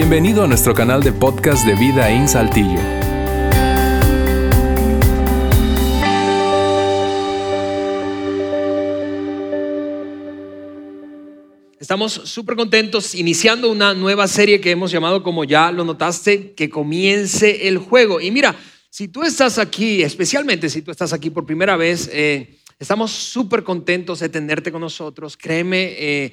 Bienvenido a nuestro canal de podcast de Vida en Saltillo. Estamos súper contentos iniciando una nueva serie que hemos llamado, como ya lo notaste, que comience el juego. Y mira, si tú estás aquí, especialmente si tú estás aquí por primera vez, eh, estamos súper contentos de tenerte con nosotros. Créeme, eh,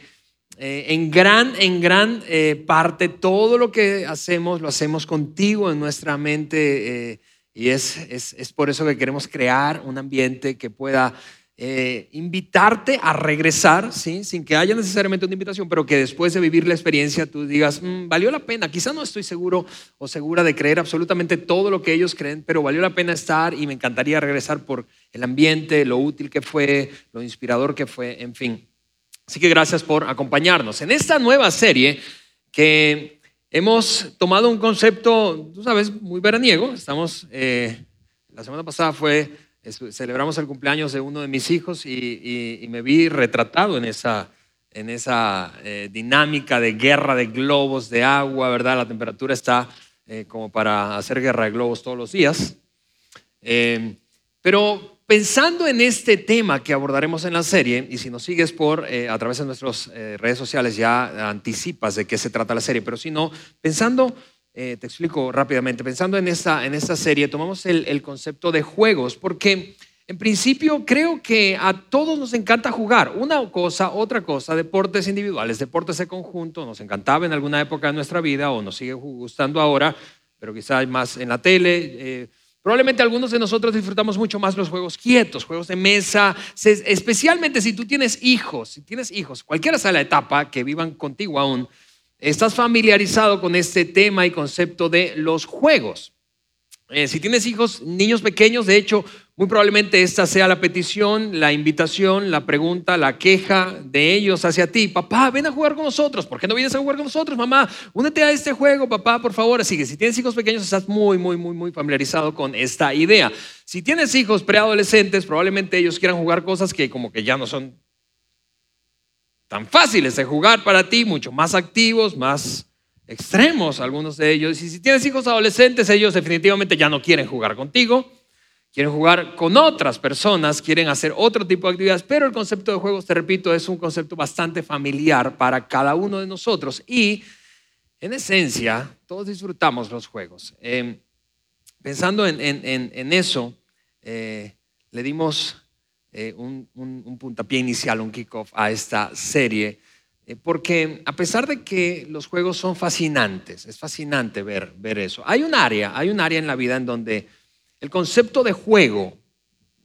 eh, en gran, en gran eh, parte, todo lo que hacemos lo hacemos contigo en nuestra mente eh, y es, es, es, por eso que queremos crear un ambiente que pueda invitarte a regresar, ¿sí? sin que haya necesariamente una invitación, pero que después de vivir la experiencia tú digas, mm, valió la pena, quizá no estoy seguro o segura de creer absolutamente todo lo que ellos creen, pero valió la pena estar y me encantaría regresar por el ambiente, lo útil que fue, lo inspirador que fue, en fin. Así que gracias por acompañarnos. En esta nueva serie que hemos tomado un concepto, tú sabes, muy veraniego. Estamos, eh, la semana pasada fue, celebramos el cumpleaños de uno de mis hijos y, me vi retratado en esa, en esa eh, dinámica de guerra de globos, de agua, ¿verdad? La temperatura está eh, como para hacer guerra de globos todos los días. pero Pensando en este tema que abordaremos en la serie, y si nos sigues por eh, a través de nuestras eh, redes sociales ya anticipas de qué se trata la serie, pero si no, pensando, eh, te explico rápidamente, pensando en esta, en esta serie, tomamos el, el concepto de juegos, porque en principio creo que a todos nos encanta jugar, una cosa, otra cosa, deportes individuales, deportes de conjunto, nos encantaba en alguna época de nuestra vida o nos sigue gustando ahora, pero quizás más en la tele Probablemente algunos de nosotros disfrutamos mucho más los juegos quietos, juegos de mesa, especialmente si tú tienes hijos, si tienes hijos, cualquiera sea la etapa que vivan contigo aún, estás familiarizado con este tema y concepto de los juegos. Eh, si tienes hijos, niños pequeños, de hecho, muy probablemente esta sea la petición, la invitación, la pregunta, la queja de ellos hacia ti. Papá, ven a jugar con nosotros. ¿Por qué no vienes a jugar con nosotros, mamá? Únete a este juego, papá, por favor. Así que si tienes hijos pequeños, estás muy, muy, muy, muy familiarizado con esta idea. Si tienes hijos preadolescentes, probablemente ellos quieran jugar cosas que como que ya no son tan fáciles de jugar para ti, mucho más activos, más extremos algunos de ellos. Y si tienes hijos adolescentes, ellos definitivamente ya no quieren jugar contigo, quieren jugar con otras personas, quieren hacer otro tipo de actividades, pero el concepto de juegos, te repito, es un concepto bastante familiar para cada uno de nosotros. Y en esencia, todos disfrutamos los juegos. Eh, pensando en, en, eso, eh, le dimos eh, un, un, un puntapié inicial, un kickoff a esta serie eh, porque a pesar de que los juegos son fascinantes, es fascinante ver, ver eso, hay un área, hay un área en la vida en donde el concepto de juego,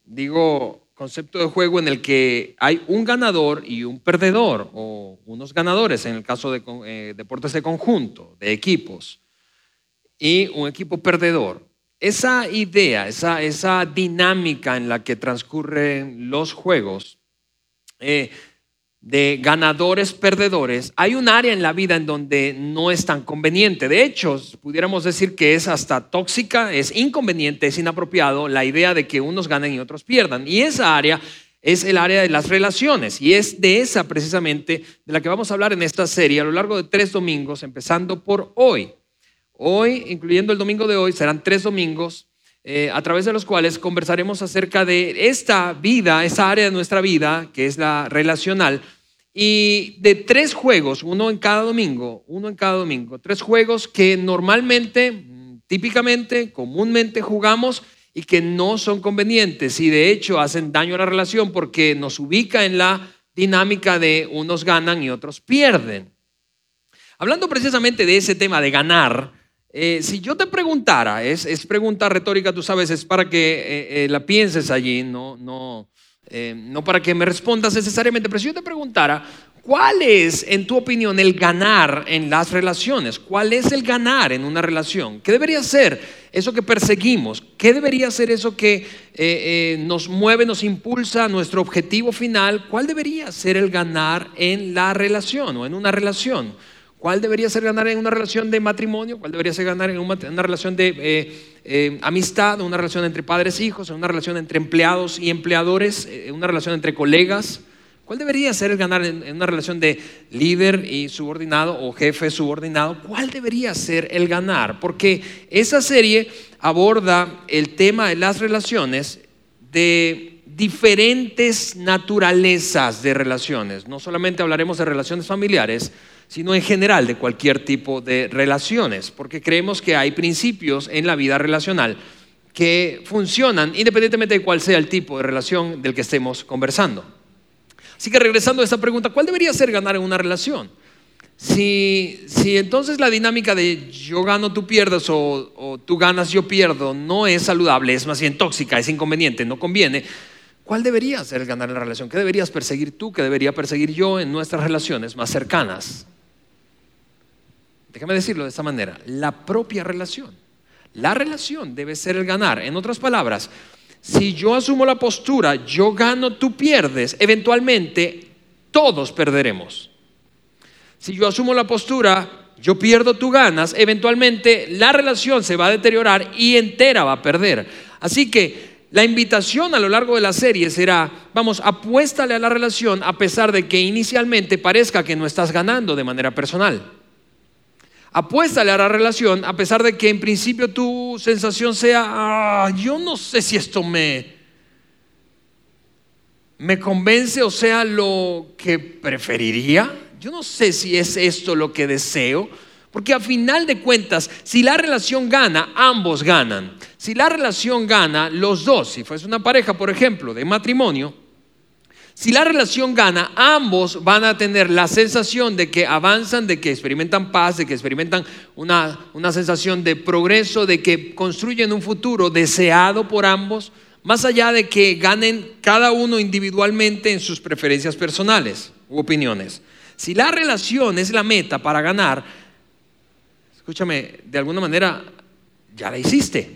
digo concepto de juego en el que hay un ganador y un perdedor, o unos ganadores en el caso de eh, deportes de conjunto, de equipos, y un equipo perdedor. Esa idea, esa, esa dinámica en la que transcurren los juegos, eh, de ganadores, perdedores, hay un área en la vida en donde no es tan conveniente. De hecho, pudiéramos decir que es hasta tóxica, es inconveniente, es inapropiado la idea de que unos ganen y otros pierdan. Y esa área es el área de las relaciones. Y es de esa precisamente de la que vamos a hablar en esta serie a lo largo de tres domingos, empezando por hoy. Hoy, incluyendo el domingo de hoy, serán tres domingos eh, a través de los cuales conversaremos acerca de esta vida, esa área de nuestra vida, que es la relacional, y de tres juegos, uno en cada domingo, uno en cada domingo, tres juegos que normalmente, típicamente, comúnmente jugamos y que no son convenientes y de hecho hacen daño a la relación porque nos ubica en la dinámica de unos ganan y otros pierden. Hablando precisamente de ese tema de ganar, eh, si yo te preguntara, es, pregunta retórica, tú sabes, es para que eh, eh, la pienses allí, no, no, no para que me respondas necesariamente, pero si yo te preguntara, ¿cuál es, en tu opinión, el ganar en las relaciones? ¿Cuál es el ganar en una relación? ¿Qué debería ser eso que perseguimos? ¿Qué debería ser eso que nos mueve, nos impulsa a nuestro objetivo final? ¿Cuál debería ser el ganar en la relación o en una relación? ¿Cuál debería ser ganar en una relación de matrimonio? ¿Cuál debería ser ganar en una, relación de eh, eh, amistad, una relación entre padres e hijos, en una relación entre empleados y empleadores, en una relación entre colegas? ¿Cuál debería ser el ganar en, una relación de líder y subordinado o jefe subordinado? ¿Cuál debería ser el ganar? Porque esa serie aborda el tema de las relaciones de diferentes naturalezas de relaciones. No solamente hablaremos de relaciones familiares, sino en general de cualquier tipo de relaciones, porque creemos que hay principios en la vida relacional que funcionan independientemente de cuál sea el tipo de relación del que estemos conversando. Así que regresando a esta pregunta, ¿cuál debería ser ganar en una relación? Si, entonces la dinámica de yo gano, tú pierdes o, o, tú ganas, yo pierdo no es saludable, es más bien tóxica, es inconveniente, no conviene, ¿cuál debería ser ganar en la relación? ¿Qué deberías perseguir tú? ¿Qué debería perseguir yo en nuestras relaciones más cercanas? Déjame decirlo de esta manera, la propia relación. La relación debe ser el ganar. En otras palabras, si yo asumo la postura, yo gano, tú pierdes, eventualmente todos perderemos. Si yo asumo la postura, yo pierdo, tú ganas, eventualmente la relación se va a deteriorar y entera va a perder. Así que la invitación a lo largo de la serie será, vamos, apuéstale a la relación a pesar de que inicialmente parezca que no estás ganando de manera personal. Apuéstale a la relación a pesar de que en principio tu sensación sea, ah, yo no sé si esto me, me convence o sea lo que preferiría. Yo no sé si es esto lo que deseo. Porque a final de cuentas, si la relación gana, ambos ganan. Si la relación gana, los dos, si fuese una pareja, por ejemplo, de matrimonio, si la relación gana, ambos van a tener la sensación de que avanzan, de que experimentan paz, de que experimentan una, sensación de progreso, de que construyen un futuro deseado por ambos, más allá de que ganen cada uno individualmente en sus preferencias personales u opiniones. Si la relación es la meta para ganar, escúchame, de alguna manera ya la hiciste.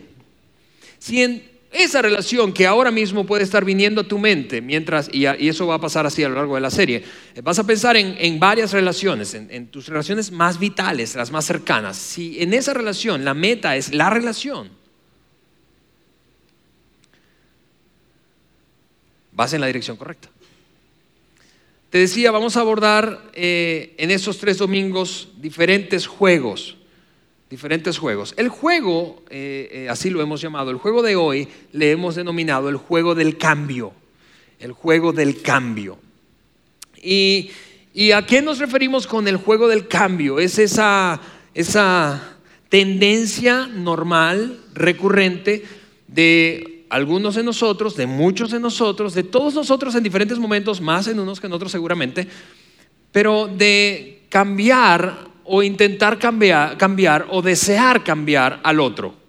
Si en esa relación que ahora mismo puede estar viniendo a tu mente, mientras, y, eso va a pasar así a lo largo de la serie, eh, vas a pensar en, varias relaciones, en, en, tus relaciones más vitales, las más cercanas. Si en esa relación la meta es la relación, vas en la dirección correcta. Te decía, vamos a abordar eh, en esos tres domingos diferentes juegos diferentes juegos. El juego, eh, eh, así lo hemos llamado, el juego de hoy le hemos denominado el juego del cambio, el juego del cambio. ¿Y, a qué nos referimos con el juego del cambio? Es esa, esa tendencia normal, recurrente, de algunos de nosotros, de muchos de nosotros, de todos nosotros en diferentes momentos, más en unos que en otros seguramente, pero de cambiar o intentar cambiar, cambiar o desear cambiar al otro.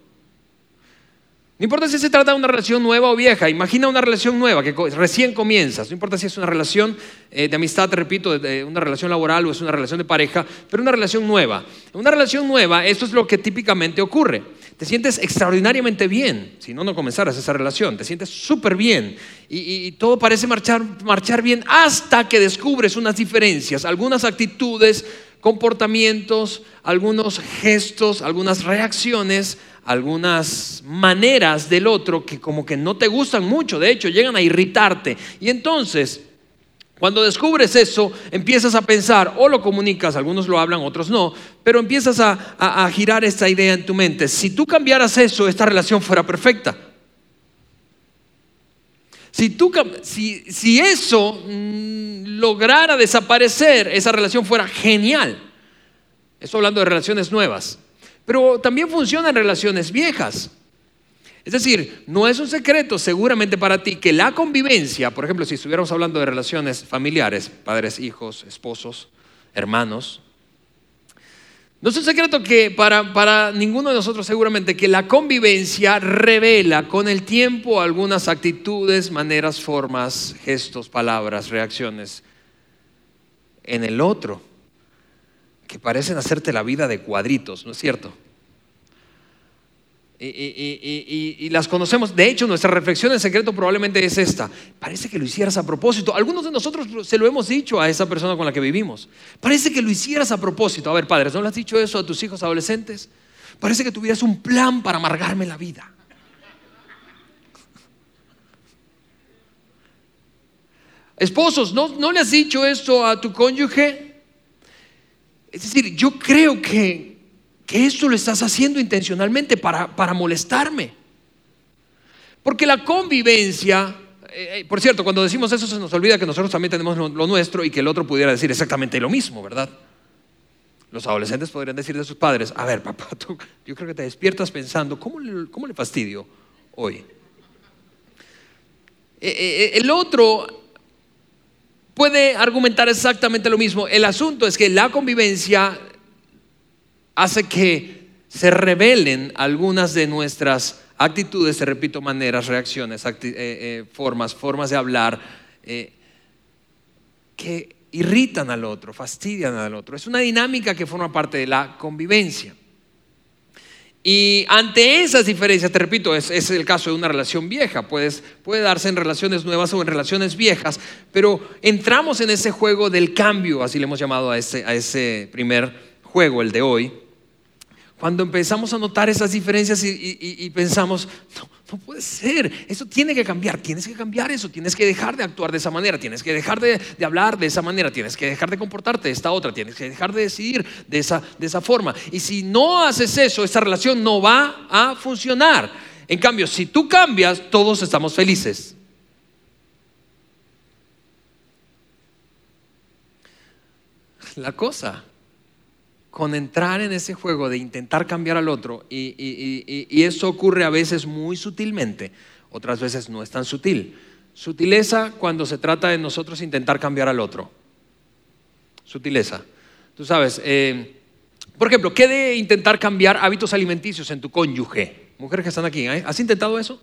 No importa si se trata de una relación nueva o vieja, imagina una relación nueva que recién comienzas, no importa si es una relación eh, de amistad, te repito, de una relación laboral o es una relación de pareja, pero una relación nueva. En una relación nueva, esto es lo que típicamente ocurre. Te sientes extraordinariamente bien, si no, no comenzaras esa relación, te sientes súper bien y, todo parece marchar bien hasta que descubres unas diferencias, algunas actitudes, comportamientos, algunos gestos, algunas reacciones, algunas maneras del otro que como que no te gustan mucho, de hecho llegan a irritarte. Y entonces, cuando descubres eso, empiezas a pensar, o lo comunicas, algunos lo hablan, otros no, pero empiezas a, girar esta idea en tu mente. Si tú cambiaras eso, esta relación fuera perfecta. Si, tú, si, si eso mm, lograra desaparecer, esa relación fuera genial. Estoy hablando de relaciones nuevas. Pero también funciona en relaciones viejas. Es decir, no es un secreto seguramente para ti que la convivencia, por ejemplo, si estuviéramos hablando de relaciones familiares, padres, hijos, esposos, hermanos, no es un secreto que para, para ninguno de nosotros seguramente que la convivencia revela con el tiempo algunas actitudes, maneras, formas, gestos, palabras, reacciones en el otro que parecen hacerte la vida de cuadritos, ¿no es cierto? Y, las conocemos. De hecho, nuestra reflexión en secreto probablemente es esta. Parece que lo hicieras a propósito. Algunos de nosotros se lo hemos dicho a esa persona con la que vivimos. Parece que lo hicieras a propósito. A ver, padres, ¿no le has dicho eso a tus hijos adolescentes? Parece que tuvieras un plan para amargarme la vida. Esposos, ¿no, ¿no le has dicho esto a tu cónyuge? Es decir, yo creo que, que esto lo estás haciendo intencionalmente para, para molestarme. Porque la convivencia, eh, eh, por cierto, cuando decimos eso se nos olvida que nosotros también tenemos lo, nuestro y que el otro pudiera decir exactamente lo mismo, ¿verdad? Los adolescentes podrían decir de sus padres, a ver, papá, tú, yo creo que te despiertas pensando, ¿cómo le, cómo le fastidio hoy? Eh, el otro puede argumentar exactamente lo mismo. El asunto es que la convivencia hace que se revelen algunas de nuestras actitudes, te repito, maneras, reacciones, eh, formas, formas de hablar, que irritan al otro, fastidian al otro. Es una dinámica que forma parte de la convivencia. Y ante esas diferencias, te repito, es, el caso de una relación vieja, puede darse en relaciones nuevas o en relaciones viejas, pero entramos en ese juego del cambio, así le hemos llamado a ese primer juego, el de hoy, cuando empezamos a notar esas diferencias y, pensamos, no, no, puede ser, eso tiene que cambiar, tienes que cambiar eso, tienes que dejar de actuar de esa manera, tienes que dejar de, hablar de esa manera, tienes que dejar de comportarte de esta otra, tienes que dejar de decidir de esa, de esa forma. Y si no haces eso, esa relación no va a funcionar. En cambio, si tú cambias, todos estamos felices. La cosa con entrar en ese juego de intentar cambiar al otro, y, eso ocurre a veces muy sutilmente, otras veces no es tan sutil. Sutileza cuando se trata de nosotros intentar cambiar al otro. Sutileza. Tú sabes, eh, por ejemplo, ¿qué de intentar cambiar hábitos alimenticios en tu cónyuge? Mujeres que están aquí, ¿eh? ¿has intentado eso?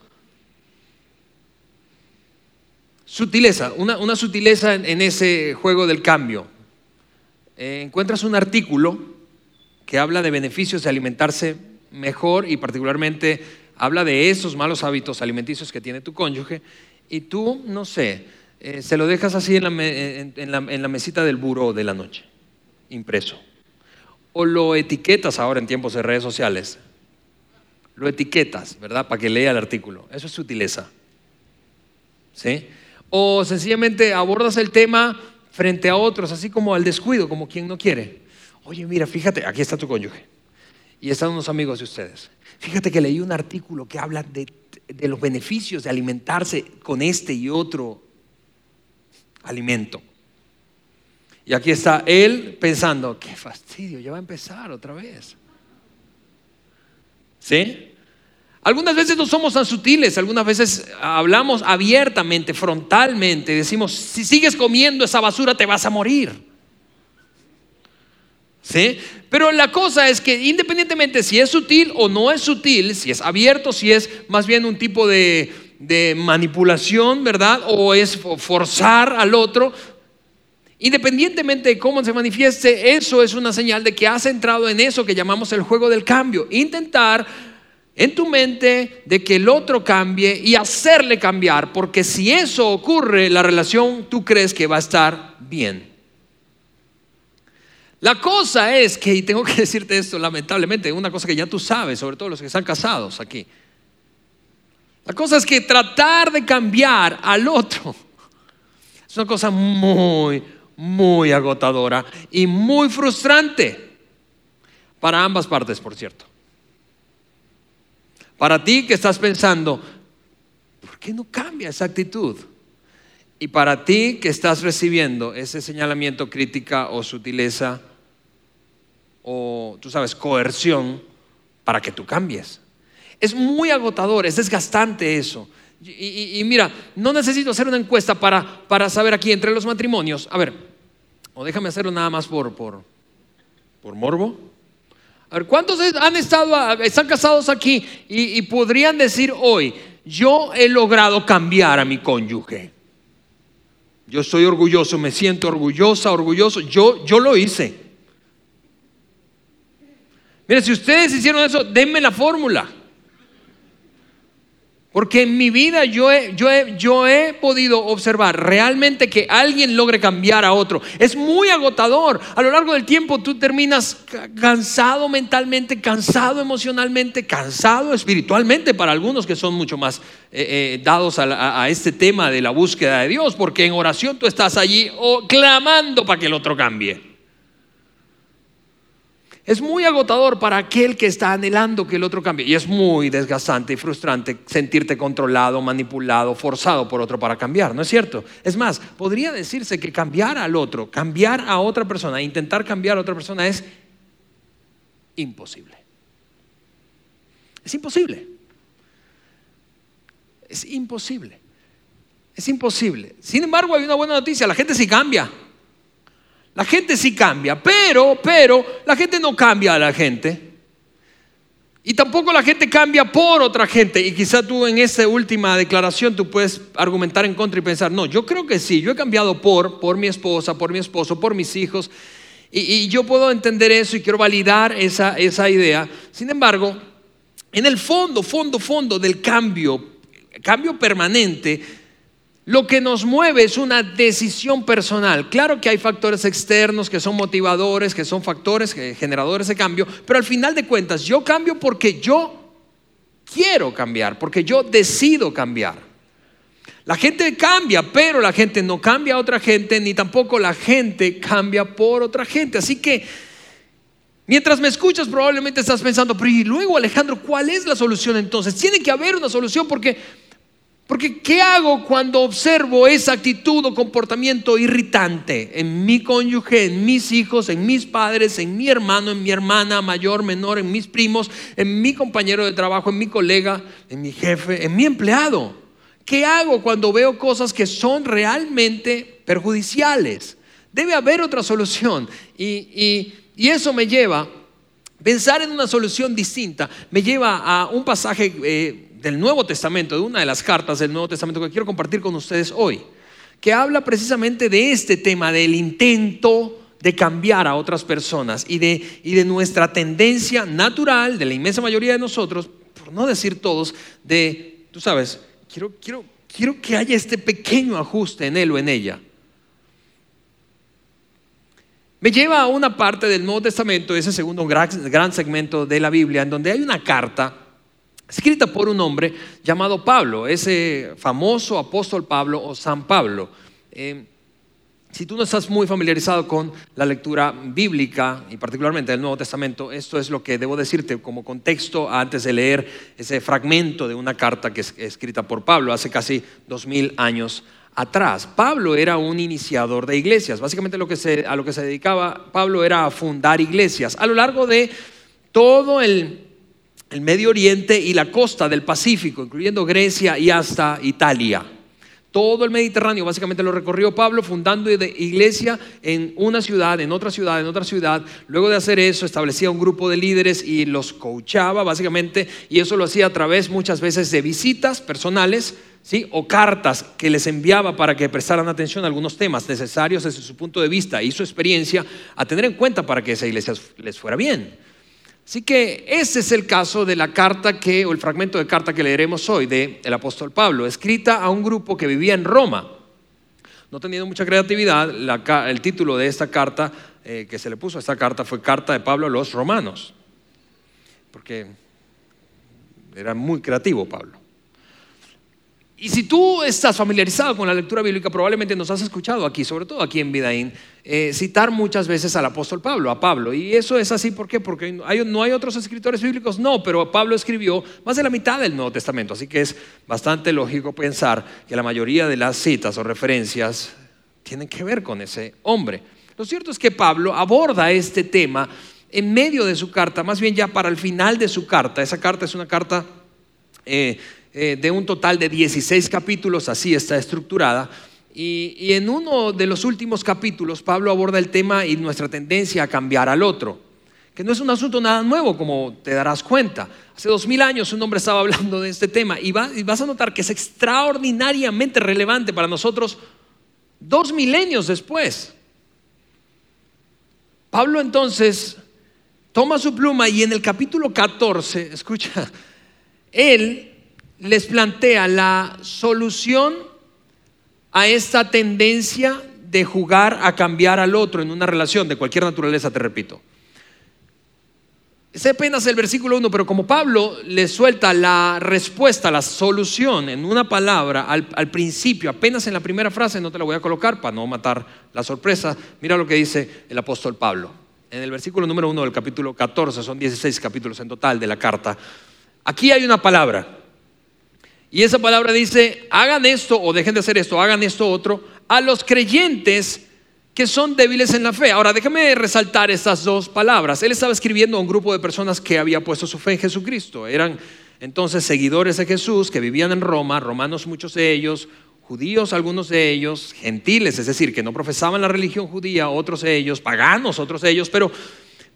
Sutileza, una, sutileza en, ese juego del cambio. Eh, encuentras un artículo que habla de beneficios de alimentarse mejor y particularmente habla de esos malos hábitos alimenticios que tiene tu cónyuge y tú, no sé, eh, se lo dejas así en la, mesita del buró de la noche, impreso. O lo etiquetas ahora en tiempos de redes sociales. Lo etiquetas, ¿verdad? Para que lea el artículo. Eso es sutileza. ¿Sí? O sencillamente abordas el tema frente a otros, así como al descuido, como quien no quiere. Oye, mira, fíjate, aquí está tu cónyuge. Y están unos amigos de ustedes. Fíjate que leí un artículo que habla de, los beneficios de alimentarse con este y otro alimento. Y aquí está él pensando, qué fastidio, ya va a empezar otra vez. ¿Sí? Algunas veces no somos tan sutiles, algunas veces hablamos abiertamente, frontalmente, decimos, si sigues comiendo esa basura te vas a morir. ¿Sí? Pero la cosa es que independientemente si es sutil o no es sutil, si es abierto, si es más bien un tipo de, manipulación, ¿verdad? O es forzar al otro, independientemente de cómo se manifieste, eso es una señal de que has entrado en eso que llamamos el juego del cambio. Intentar en tu mente de que el otro cambie y hacerle cambiar, porque si eso ocurre, la relación tú crees que va a estar bien. La cosa es que, y tengo que decirte esto lamentablemente, una cosa que ya tú sabes, sobre todo los que están casados aquí. La cosa es que tratar de cambiar al otro es una cosa muy, muy agotadora y muy frustrante para ambas partes, por cierto. Para ti que estás pensando, ¿por qué no cambia esa actitud? Y para ti que estás recibiendo ese señalamiento, crítica o sutileza, o, tú sabes, coerción para que tú cambies. Es muy agotador, es desgastante eso. Y, mira, no necesito hacer una encuesta para, para, saber aquí entre los matrimonios. A ver, o déjame hacerlo nada más por, por, por morbo. A ver, ¿cuántos han estado, están casados aquí y, y podrían decir hoy, yo he logrado cambiar a mi cónyuge? Yo estoy orgulloso, me siento orgullosa, orgulloso. Yo, yo lo hice. Mire, si ustedes hicieron eso, denme la fórmula. Porque en mi vida yo he, yo, he, yo he, podido observar realmente que alguien logre cambiar a otro. Es muy agotador. A lo largo del tiempo tú terminas cansado mentalmente, cansado emocionalmente, cansado espiritualmente para algunos que son mucho más eh, eh, dados a, a, este tema de la búsqueda de Dios. Porque en oración tú estás allí oh, clamando para que el otro cambie. Es muy agotador para aquel que está anhelando que el otro cambie. Y es muy desgastante y frustrante sentirte controlado, manipulado, forzado por otro para cambiar, ¿no es cierto? Es más, podría decirse que cambiar al otro, cambiar a otra persona, intentar cambiar a otra persona es imposible. Es imposible. Es imposible. Es imposible. Sin embargo, hay una buena noticia, la gente sí cambia. La gente sí cambia, pero, pero, la gente no cambia a la gente. Y tampoco la gente cambia por otra gente. Y quizá tú en esa última declaración tú puedes argumentar en contra y pensar, no, yo creo que sí, yo he cambiado por, por mi esposa, por mi esposo, por mis hijos. Y, y yo puedo entender eso y quiero validar esa, esa idea. Sin embargo, en el fondo, fondo, fondo del cambio, cambio permanente, lo que nos mueve es una decisión personal. Claro que hay factores externos que son motivadores, que son factores generadores de cambio, pero al final de cuentas yo cambio porque yo quiero cambiar, porque yo decido cambiar. La gente cambia, pero la gente no cambia a otra gente, ni tampoco la gente cambia por otra gente. Así que mientras me escuchas probablemente estás pensando, pero y luego Alejandro, ¿cuál es la solución entonces? Tiene que haber una solución porque porque ¿qué hago cuando observo esa actitud o comportamiento irritante en mi cónyuge, en mis hijos, en mis padres, en mi hermano, en mi hermana, mayor, menor, en mis primos, en mi compañero de trabajo, en mi colega, en mi jefe, en mi empleado? ¿Qué hago cuando veo cosas que son realmente perjudiciales? Debe haber otra solución. Y, eso me lleva, pensar en una solución distinta, me lleva a un pasaje... Eh, del Nuevo Testamento, de una de las cartas del Nuevo Testamento que quiero compartir con ustedes hoy, que habla precisamente de este tema, del intento de cambiar a otras personas y de, y de nuestra tendencia natural, de la inmensa mayoría de nosotros, por no decir todos, de, tú sabes, quiero, quiero, quiero que haya este pequeño ajuste en él o en ella. Me lleva a una parte del Nuevo Testamento, ese segundo gran, gran segmento de la Biblia, en donde hay una carta escrita por un hombre llamado Pablo, ese famoso apóstol Pablo o San Pablo. Eh, si tú no estás muy familiarizado con la lectura bíblica y particularmente del Nuevo Testamento, esto es lo que debo decirte como contexto antes de leer ese fragmento de una carta que es escrita por Pablo hace casi dos mil años atrás. Pablo era un iniciador de iglesias. Básicamente a lo que se dedicaba Pablo era a fundar iglesias a lo largo de todo el el Medio Oriente y la costa del Pacífico, incluyendo Grecia y hasta Italia. Todo el Mediterráneo básicamente lo recorrió Pablo fundando iglesia en una ciudad, en otra ciudad, en otra ciudad. Luego de hacer eso establecía un grupo de líderes y los coachaba básicamente y eso lo hacía a través muchas veces de visitas personales, ¿sí? o cartas que les enviaba para que prestaran atención a algunos temas necesarios desde su punto de vista y su experiencia a tener en cuenta para que esa iglesia les fuera bien. Así que ese es el caso de la carta que, o el fragmento de carta que leeremos hoy del el apóstol Pablo, escrita a un grupo que vivía en Roma. No teniendo mucha creatividad, el título de esta carta eh, que se le puso a esta carta fue Carta de Pablo a los Romanos, porque era muy creativo Pablo. Y si tú estás familiarizado con la lectura bíblica, probablemente nos has escuchado aquí, sobre todo aquí en Vidaín, eh, citar muchas veces al apóstol Pablo, a Pablo. Y eso es así, ¿por qué? Porque no hay otros escritores bíblicos, no, pero Pablo escribió más de la mitad del Nuevo Testamento, así que es bastante lógico pensar que la mayoría de las citas o referencias tienen que ver con ese hombre. Lo cierto es que Pablo aborda este tema en medio de su carta, más bien ya para el final de su carta. Esa carta es una carta... Eh, eh, de un total de 16 capítulos, así está estructurada. Y, en uno de los últimos capítulos, Pablo aborda el tema y nuestra tendencia a cambiar al otro, que no es un asunto nada nuevo, como te darás cuenta. Hace dos mil años un hombre estaba hablando de este tema y, y vas a notar que es extraordinariamente relevante para nosotros dos milenios después. Pablo entonces toma su pluma y en el capítulo 14, escucha, él les plantea la solución a esta tendencia de jugar a cambiar al otro en una relación de cualquier naturaleza, te repito. Es apenas el versículo 1, pero como Pablo le suelta la respuesta, la solución en una palabra al, principio, apenas en la primera frase, no te la voy a colocar para no matar la sorpresa, mira lo que dice el apóstol Pablo. En el versículo número 1 del capítulo 14, son 16 capítulos en total de la carta, aquí hay una palabra. Y esa palabra dice, hagan esto o dejen de hacer esto, hagan esto otro, a los creyentes que son débiles en la fe. Ahora, déjame resaltar estas dos palabras. Él estaba escribiendo a un grupo de personas que había puesto su fe en Jesucristo. Eran entonces seguidores de Jesús que vivían en Roma, romanos muchos de ellos, judíos algunos de ellos, gentiles, es decir, que no profesaban la religión judía, otros de ellos, paganos, otros de ellos, pero,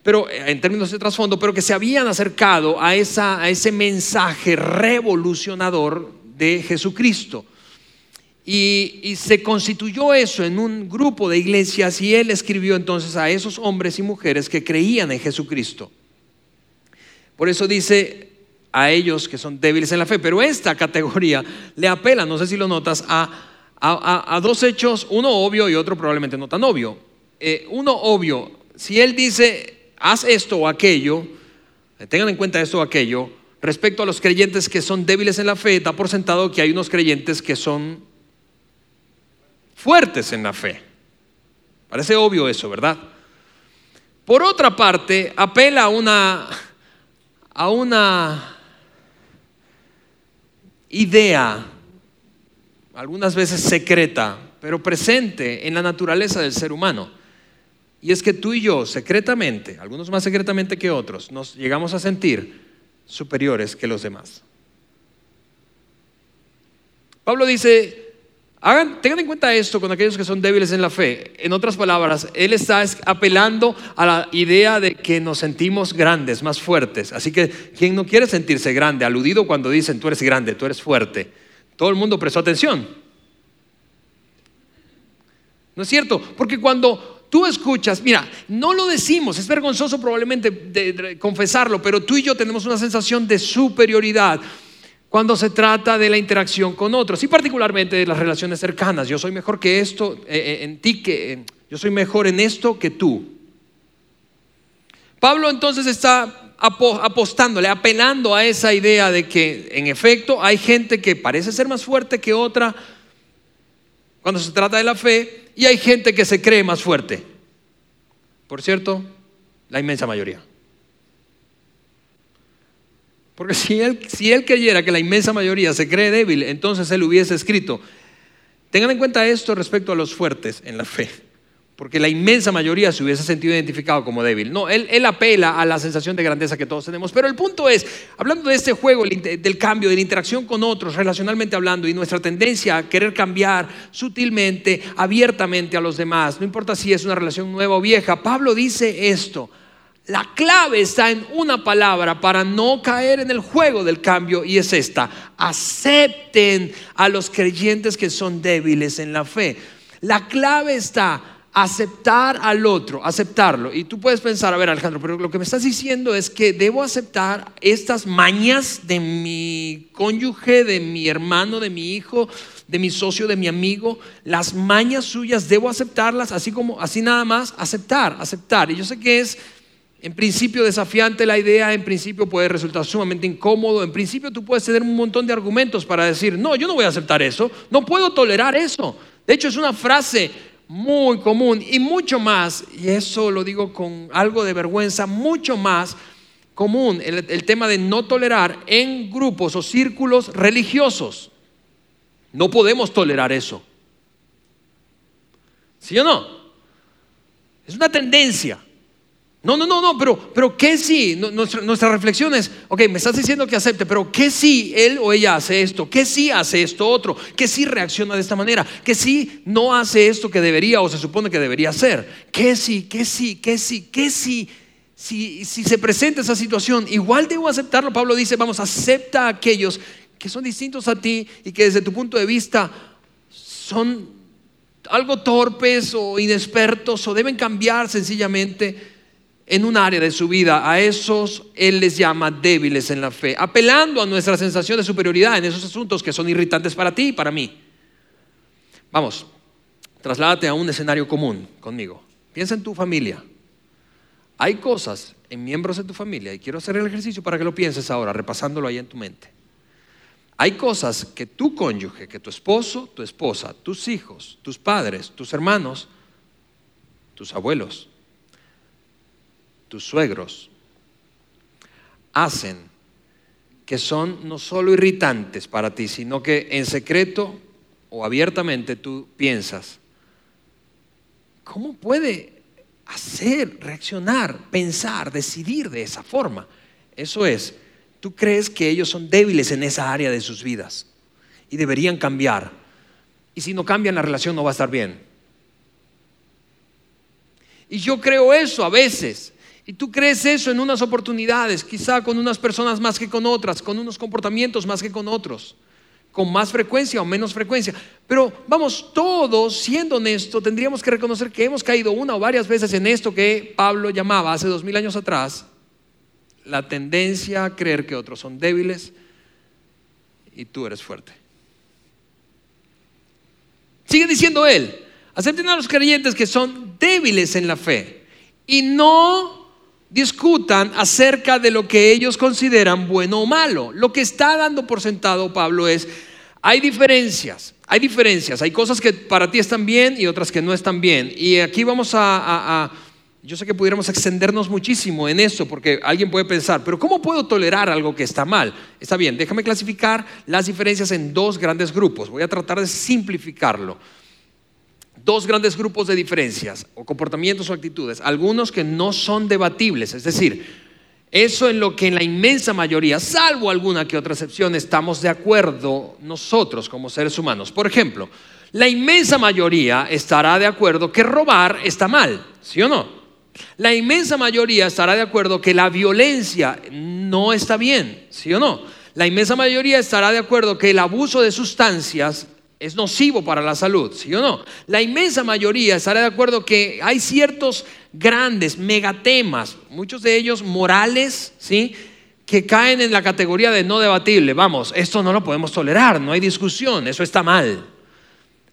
pero eh, en términos de trasfondo, pero que se habían acercado a, esa, a ese mensaje revolucionador de Jesucristo. Y, se constituyó eso en un grupo de iglesias y él escribió entonces a esos hombres y mujeres que creían en Jesucristo. Por eso dice a ellos que son débiles en la fe, pero esta categoría le apela, no sé si lo notas, a, dos hechos, uno obvio y otro probablemente no tan obvio. Eh, uno obvio, si él dice, haz esto o aquello, tengan en cuenta esto o aquello, respecto a los creyentes que son débiles en la fe, da por sentado que hay unos creyentes que son fuertes en la fe. Parece obvio eso, ¿verdad? Por otra parte, apela a una, a una idea, algunas veces secreta, pero presente en la naturaleza del ser humano. Y es que tú y yo, secretamente, algunos más secretamente que otros, nos llegamos a sentir superiores que los demás. Pablo dice, Hagan, tengan en cuenta esto con aquellos que son débiles en la fe. En otras palabras, Él está apelando a la idea de que nos sentimos grandes, más fuertes. Así que quien no quiere sentirse grande, aludido cuando dicen tú eres grande, tú eres fuerte, todo el mundo prestó atención. ¿No es cierto? Porque cuando tú escuchas, mira, no lo decimos, es vergonzoso probablemente confesarlo, pero tú y yo tenemos una sensación de superioridad cuando se trata de la interacción con otros y particularmente de las relaciones cercanas. Yo soy mejor que esto eh, eh, en ti que yo soy mejor en esto que tú. Pablo entonces está apostándole, apelando a esa idea de que en efecto hay gente que parece ser más fuerte que otra cuando se trata de la fe y hay gente que se cree más fuerte. Por cierto, la inmensa mayoría. Porque si él, si él creyera que la inmensa mayoría se cree débil, entonces él hubiese escrito, tengan en cuenta esto respecto a los fuertes en la fe, porque la inmensa mayoría se hubiese sentido identificado como débil. No, él, él apela a la sensación de grandeza que todos tenemos, pero el punto es, hablando de este juego, del cambio, de la interacción con otros, relacionalmente hablando, y nuestra tendencia a querer cambiar sutilmente, abiertamente a los demás, no importa si es una relación nueva o vieja, Pablo dice esto. La clave está en una palabra para no caer en el juego del cambio y es esta. Acepten a los creyentes que son débiles en la fe. La clave está aceptar al otro, aceptarlo. Y tú puedes pensar, a ver Alejandro, pero lo que me estás diciendo es que debo aceptar estas mañas de mi cónyuge, de mi hermano, de mi hijo, de mi socio, de mi amigo, las mañas suyas, debo aceptarlas, así como, así nada más, aceptar, aceptar. Y yo sé que es en principio desafiante la idea, en principio puede resultar sumamente incómodo, en principio tú puedes tener un montón de argumentos para decir, no, yo no voy a aceptar eso, no puedo tolerar eso. De hecho, es una frase muy común y mucho más, y eso lo digo con algo de vergüenza, mucho más común el, tema de no tolerar en grupos o círculos religiosos. No podemos tolerar eso. ¿Sí o no? Es una tendencia. No, no, no, no, pero, pero ¿qué si? Nuestra, reflexión es, ok, me estás diciendo que acepte, pero ¿qué si él o ella hace esto? ¿Qué si hace esto otro? ¿Qué si reacciona de esta manera? ¿Qué si no hace esto que debería o se supone que debería hacer? ¿Qué si? ¿Qué si? ¿Qué si? ¿Qué si? Si, si se presenta esa situación, igual debo aceptarlo. Pablo dice, vamos, acepta a aquellos que son distintos a ti y que desde tu punto de vista son algo torpes o inexpertos o deben cambiar sencillamente en un área de su vida, a esos Él les llama débiles en la fe, apelando a nuestra sensación de superioridad en esos asuntos que son irritantes para ti y para mí. Vamos, trasládate a un escenario común conmigo. Piensa en tu familia. Hay cosas en miembros de tu familia, y quiero hacer el ejercicio para que lo pienses ahora, repasándolo ahí en tu mente. Hay cosas que tu cónyuge, que tu esposo, tu esposa, tus hijos, tus padres, tus hermanos, tus abuelos, tus suegros, hacen que son no solo irritantes para ti, sino que en secreto o abiertamente tú piensas, ¿cómo puede hacer, reaccionar, pensar, decidir de esa forma? Eso es, tú crees que ellos son débiles en esa área de sus vidas y deberían cambiar. Y si no cambian, la relación no va a estar bien. Y yo creo eso a veces. Y tú crees eso en unas oportunidades, quizá con unas personas más que con otras, con unos comportamientos más que con otros, con más frecuencia o menos frecuencia. Pero vamos, todos, siendo honestos, tendríamos que reconocer que hemos caído una o varias veces en esto que Pablo llamaba hace dos mil años atrás, la tendencia a creer que otros son débiles y tú eres fuerte. Sigue diciendo él, acepten a los creyentes que son débiles en la fe y no discutan acerca de lo que ellos consideran bueno o malo. Lo que está dando por sentado Pablo es, hay diferencias, hay diferencias, hay cosas que para ti están bien y otras que no están bien. Y aquí vamos a, yo sé que pudiéramos extendernos muchísimo en eso, porque alguien puede pensar, pero ¿cómo puedo tolerar algo que está mal? Está bien, déjame clasificar las diferencias en dos grandes grupos. Voy a tratar de simplificarlo dos grandes grupos de diferencias o comportamientos o actitudes. Algunos que no son debatibles, es decir, eso en lo que en la inmensa mayoría, salvo alguna que otra excepción, estamos de acuerdo nosotros como seres humanos. Por ejemplo, la inmensa mayoría estará de acuerdo que robar está mal, ¿sí o no? La inmensa mayoría estará de acuerdo que la violencia no está bien, ¿sí o no? La inmensa mayoría estará de acuerdo que el abuso de sustancias es nocivo para la salud, ¿sí o no? La inmensa mayoría estará de acuerdo que hay ciertos grandes megatemas, muchos de ellos morales, ¿sí? que caen en la categoría de no debatible. Vamos, esto no lo podemos tolerar, no hay discusión, eso está mal.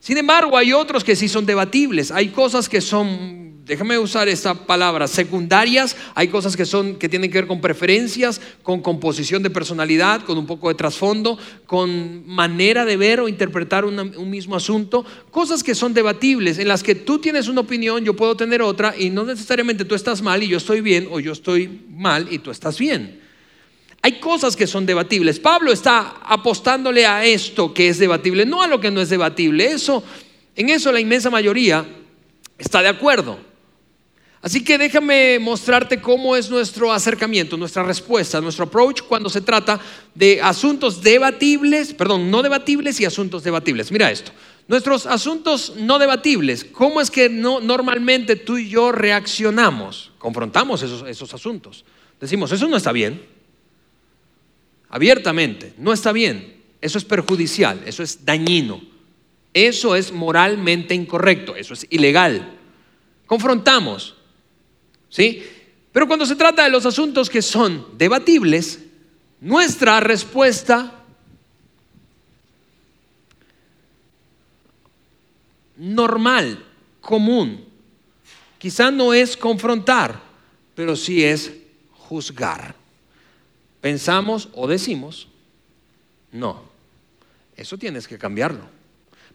Sin embargo, hay otros que sí son debatibles, hay cosas que son déjame usar esta palabra, secundarias, hay cosas que son que tienen que ver con preferencias, con composición de personalidad, con un poco de trasfondo, con manera de ver o interpretar un mismo asunto, cosas que son debatibles, en las que tú tienes una opinión, yo puedo tener otra y no necesariamente tú estás mal y yo estoy bien o yo estoy mal y tú estás bien. Hay cosas que son debatibles. Pablo está apostándole a esto que es debatible, no a lo que no es debatible. Eso, en eso la inmensa mayoría está de acuerdo. Así que déjame mostrarte cómo es nuestro acercamiento, nuestra respuesta, nuestro approach cuando se trata de asuntos debatibles, perdón, no debatibles y asuntos debatibles. Mira esto. Nuestros asuntos no debatibles, ¿cómo es que no, normalmente tú y yo reaccionamos? Confrontamos esos, esos asuntos. Decimos, eso no está bien. Abiertamente, no está bien. Eso es perjudicial, eso es dañino. Eso es moralmente incorrecto, eso es ilegal. Confrontamos. ¿sí? Pero cuando se trata de los asuntos que son debatibles, nuestra respuesta normal, común, quizá no es confrontar, pero sí es juzgar. Pensamos o decimos, no, eso tienes que cambiarlo.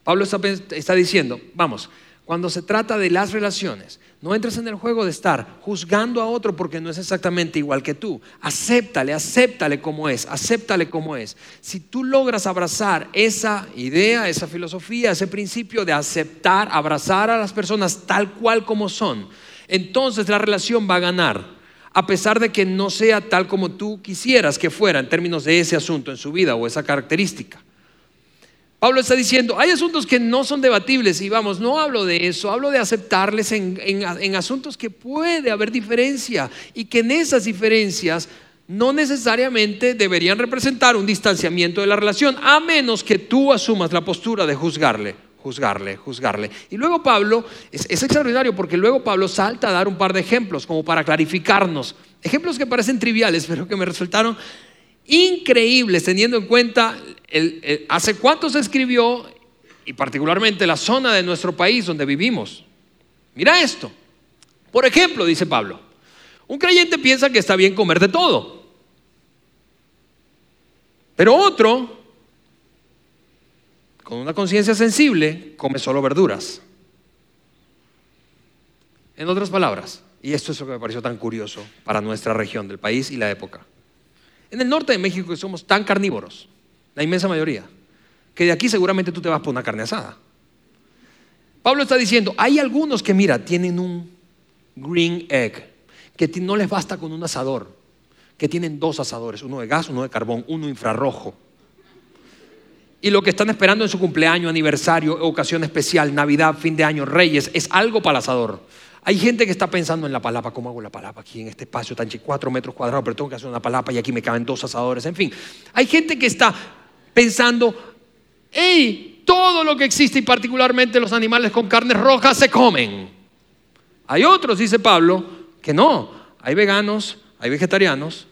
Pablo está, está diciendo, vamos, cuando se trata de las relaciones, no entres en el juego de estar juzgando a otro porque no es exactamente igual que tú. Acéptale, acéptale como es, acéptale como es. Si tú logras abrazar esa idea, esa filosofía, ese principio de aceptar, abrazar a las personas tal cual como son, entonces la relación va a ganar. A pesar de que no sea tal como tú quisieras que fuera en términos de ese asunto en su vida o esa característica. Pablo está diciendo, hay asuntos que no son debatibles y vamos, no hablo de eso, hablo de aceptarles en, asuntos que puede haber diferencia y que en esas diferencias no necesariamente deberían representar un distanciamiento de la relación, a menos que tú asumas la postura de juzgarle juzgarle, juzgarle. Y luego Pablo, es, extraordinario porque luego Pablo salta a dar un par de ejemplos como para clarificarnos. Ejemplos que parecen triviales, pero que me resultaron increíbles teniendo en cuenta hace cuánto se escribió y particularmente la zona de nuestro país donde vivimos. Mira esto. Por ejemplo, dice Pablo, un creyente piensa que está bien comer de todo. Pero otro, con una conciencia sensible, come solo verduras. En otras palabras, y esto es lo que me pareció tan curioso para nuestra región del país y la época. En el norte de México somos tan carnívoros, la inmensa mayoría, que de aquí seguramente tú te vas por una carne asada. Pablo está diciendo, hay algunos que mira, tienen un green egg, que no les basta con un asador, que tienen dos asadores, uno de gas, uno de carbón, uno infrarrojo. Y lo que están esperando en su cumpleaños, aniversario, ocasión especial, Navidad, fin de año, Reyes, es algo asador. Hay gente que está pensando en la palapa, ¿cómo hago la palapa aquí en este espacio tan chico, cuatro metros cuadrados, pero tengo que hacer una palapa y aquí me caben dos asadores, en fin. Hay gente que está pensando, hey, todo lo que existe y particularmente los animales con carne roja se comen. Hay otros, dice Pablo, que no. Hay veganos, hay vegetarianos.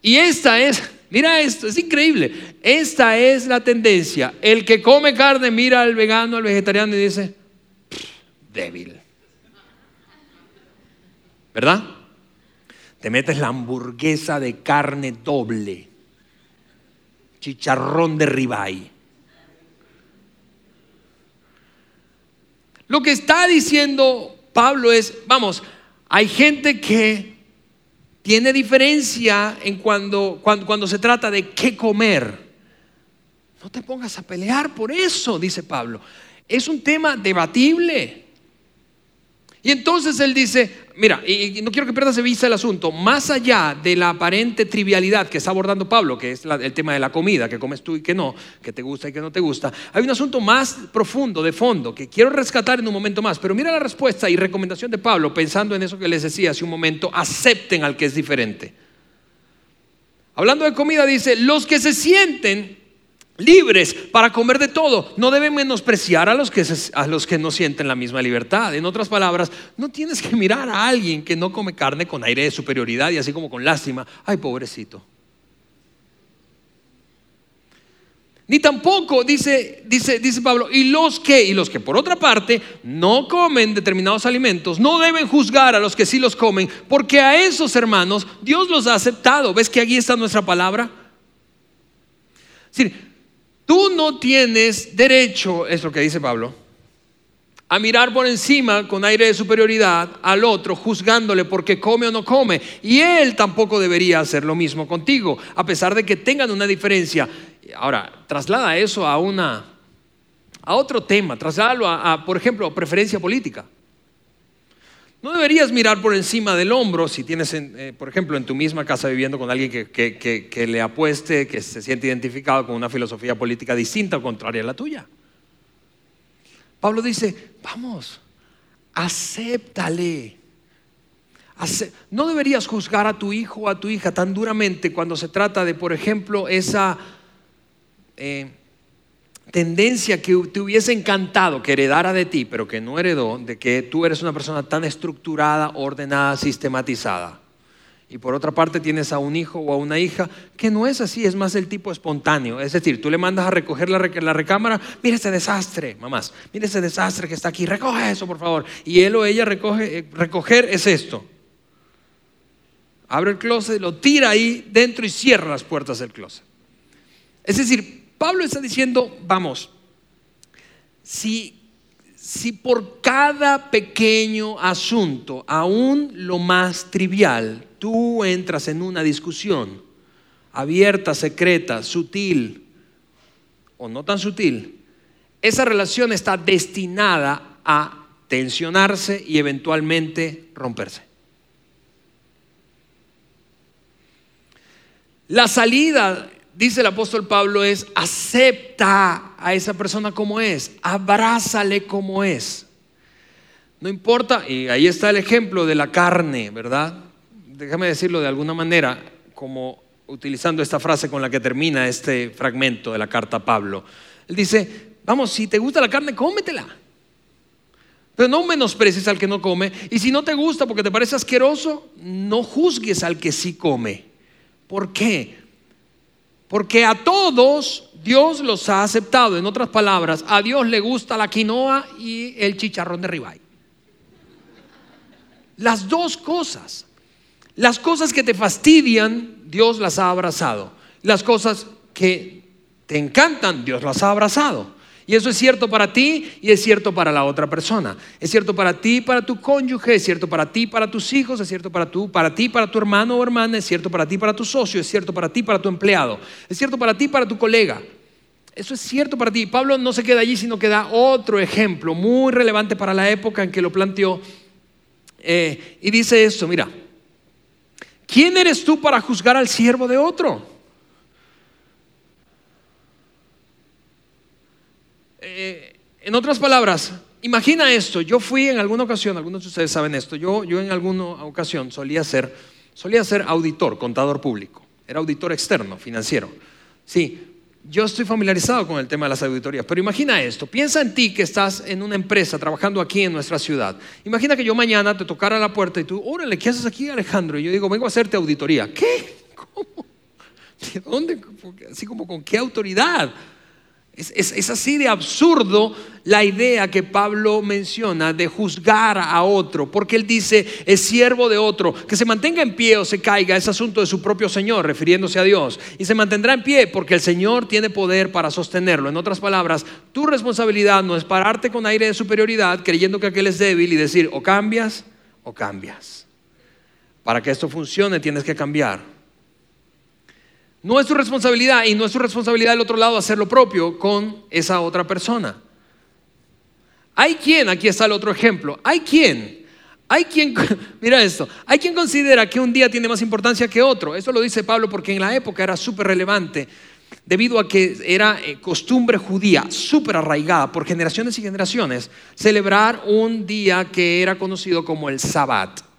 Y esta es, mira esto, es increíble. Esta es la tendencia. El que come carne mira al vegano, al vegetariano y dice, débil. ¿verdad? Te metes la hamburguesa de carne doble, chicharrón de ribeye. Lo que está diciendo Pablo es, vamos, hay gente que tiene diferencia en cuando, cuando, cuando se trata de qué comer. No te pongas a pelear por eso, dice Pablo. Es un tema debatible. Y entonces él dice, mira, y, no quiero que pierdas de vista el asunto, más allá de la aparente trivialidad que está abordando Pablo, que es el tema de la comida, que comes tú y que no, que te gusta y que no te gusta, hay un asunto más profundo, de fondo, que quiero rescatar en un momento más. Pero mira la respuesta y recomendación de Pablo, pensando en eso que les decía hace un momento, acepten al que es diferente. Hablando de comida, dice, los que se sienten libres para comer de todo. No deben menospreciar a los, que a los que no sienten la misma libertad. En otras palabras, no tienes que mirar a alguien que no come carne con aire de superioridad y así como con lástima. Ay, pobrecito. Ni tampoco, dice, dice, dice Pablo, y los que, y los que por otra parte no comen determinados alimentos, no deben juzgar a los que sí los comen, porque a esos hermanos Dios los ha aceptado. ¿Ves que aquí está nuestra palabra? Es decir, Tú no tienes derecho, es lo que dice Pablo, a mirar por encima con aire de superioridad al otro, juzgándole porque come o no come. Y él tampoco debería hacer lo mismo contigo, a pesar de que tengan una diferencia. Ahora, traslada eso a una a otro tema, trasládalo a, por ejemplo, a preferencia política. No deberías mirar por encima del hombro si tienes, eh, por ejemplo, en tu misma casa viviendo con alguien que, le apueste, que se siente identificado con una filosofía política distinta o contraria a la tuya. Pablo dice, vamos, acéptale. no deberías juzgar a tu hijo o a tu hija tan duramente cuando se trata de, por ejemplo, esa... Eh, tendencia que te hubiese encantado que heredara de ti, pero que no heredó, de que tú eres una persona tan estructurada, ordenada, sistematizada. Y por otra parte tienes a un hijo o a una hija que no es así, es más el tipo espontáneo. Es decir, tú le mandas a recoger la, recámara, mira ese desastre, mamás, mira ese desastre que está aquí, recoge eso por favor. Y él o ella recoge, eh, recoger es esto. Abre el closet, lo tira ahí dentro y cierra las puertas del closet. Es decir, Pablo está diciendo, vamos, si, si por cada pequeño asunto, aún lo más trivial, tú entras en una discusión abierta, secreta, sutil o no tan sutil, esa relación está destinada a tensionarse y eventualmente romperse. La salida dice el apóstol Pablo es, acepta a esa persona como es, abrázale como es. No importa, y ahí está el ejemplo de la carne, ¿verdad? Déjame decirlo de alguna manera, como utilizando esta frase con la que termina este fragmento de la carta a Pablo. Él dice, vamos, si te gusta la carne, cómetela. Pero no menosprecies al que no come. Y si no te gusta porque te parece asqueroso, no juzgues al que sí come. ¿Por qué? Porque a todos Dios los ha aceptado. En otras palabras, a Dios le gusta la quinoa y el chicharrón de ribeye. Las dos cosas. Las cosas que te fastidian, Dios las ha abrazado. Las cosas que te encantan, Dios las ha abrazado. Y eso es cierto para ti y es cierto para la otra persona. Es cierto para ti, para tu cónyuge, es cierto para ti, para tus hijos, es cierto para, tú, para ti, para tu hermano o hermana, es cierto para ti, para tu socio, es cierto para ti, para tu empleado, es cierto para ti, para tu colega. Eso es cierto para ti. Pablo no se queda allí, sino que da otro ejemplo muy relevante para la época en que lo planteó. Eh, y dice esto, mira, ¿quién eres tú para juzgar al siervo de otro? Eh, en otras palabras, imagina esto, yo fui en alguna ocasión, algunos de ustedes saben esto, yo, yo en alguna ocasión solía ser, solía ser auditor, contador público, era auditor externo, financiero. Sí, yo estoy familiarizado con el tema de las auditorías, pero imagina esto, piensa en ti que estás en una empresa trabajando aquí en nuestra ciudad. Imagina que yo mañana te tocara la puerta y tú, órale, ¿qué haces aquí Alejandro? Y yo digo, vengo a hacerte auditoría. ¿Qué? ¿Cómo? ¿De dónde? Así como con qué autoridad. Es, así de absurdo la idea que Pablo menciona de juzgar a otro, porque él dice, es siervo de otro, que se mantenga en pie o se caiga, es asunto de su propio Señor, refiriéndose a Dios, y se mantendrá en pie porque el Señor tiene poder para sostenerlo. En otras palabras, tu responsabilidad no es pararte con aire de superioridad creyendo que aquel es débil y decir, o cambias o cambias. Para que esto funcione tienes que cambiar. No es su responsabilidad y no es su responsabilidad del otro lado hacer lo propio con esa otra persona. Hay quien, aquí está el otro ejemplo, hay quien, hay quien, mira esto, hay quien considera que un día tiene más importancia que otro. Eso lo dice Pablo porque en la época era súper relevante debido a que era eh, costumbre judía súper arraigada por generaciones y generaciones celebrar un día que era conocido como el Sabbat.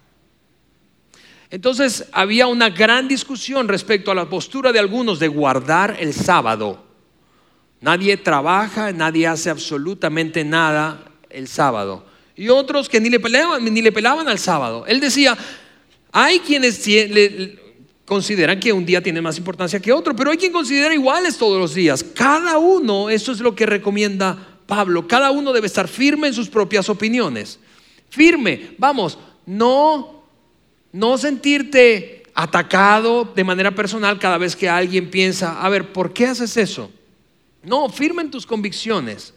Entonces había una gran discusión respecto a la postura de algunos de guardar el sábado. Nadie trabaja, nadie hace absolutamente nada el sábado. Y otros que ni le pelaban, ni le pelaban al sábado. Él decía, hay quienes consideran que un día tiene más importancia que otro, pero hay quien considera iguales todos los días. Cada uno, eso es lo que recomienda Pablo, cada uno debe estar firme en sus propias opiniones. Firme, vamos, no no sentirte atacado de manera personal cada vez que alguien piensa, a ver, ¿por qué haces eso? No, firme en tus convicciones.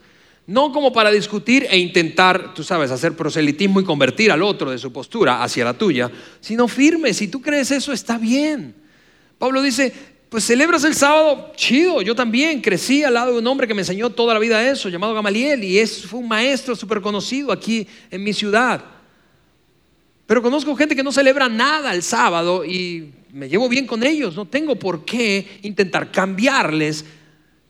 No como para discutir e intentar, tú sabes, hacer proselitismo y convertir al otro de su postura hacia la tuya, sino firme. Si tú crees eso, está bien. Pablo dice, pues celebras el sábado, chido, yo también crecí al lado de un hombre que me enseñó toda la vida eso, llamado Gamaliel, y es, fue un maestro súper conocido aquí en mi ciudad. Pero conozco gente que no celebra nada el sábado y me llevo bien con ellos. No tengo por qué intentar cambiarles,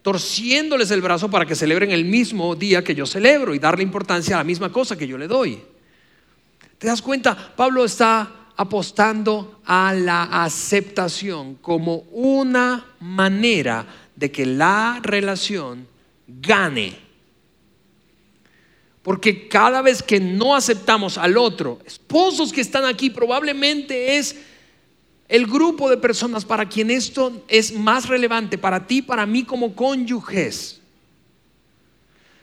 torciéndoles el brazo para que celebren el mismo día que yo celebro y darle importancia a la misma cosa que yo le doy. ¿Te das cuenta? Pablo está apostando a la aceptación como una manera de que la relación gane porque cada vez que no aceptamos al otro, esposos que están aquí, probablemente es el grupo de personas para quien esto es más relevante, para ti, para mí como cónyuges.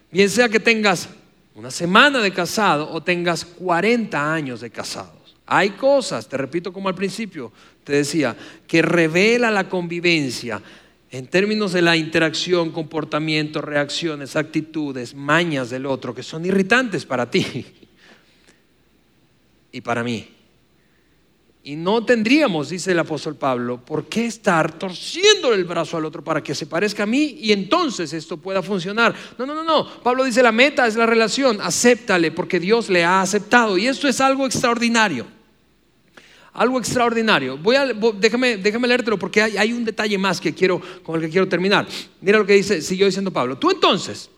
Bien sea que tengas una semana de casado o tengas 40 años de casados. Hay cosas, te repito como al principio, te decía, que revela la convivencia en términos de la interacción, comportamiento, reacciones, actitudes, mañas del otro, que son irritantes para ti y para mí. Y no tendríamos, dice el apóstol Pablo, por qué estar torciendo el brazo al otro para que se parezca a mí y entonces esto pueda funcionar. No, no, no, no. Pablo dice la meta es la relación, acéptale porque Dios le ha aceptado y esto es algo extraordinario algo extraordinario. Voy a, déjame, déjame leértelo porque hay, un detalle más que quiero, con el que quiero terminar. Mira lo que dice, siguió diciendo Pablo. Tú entonces,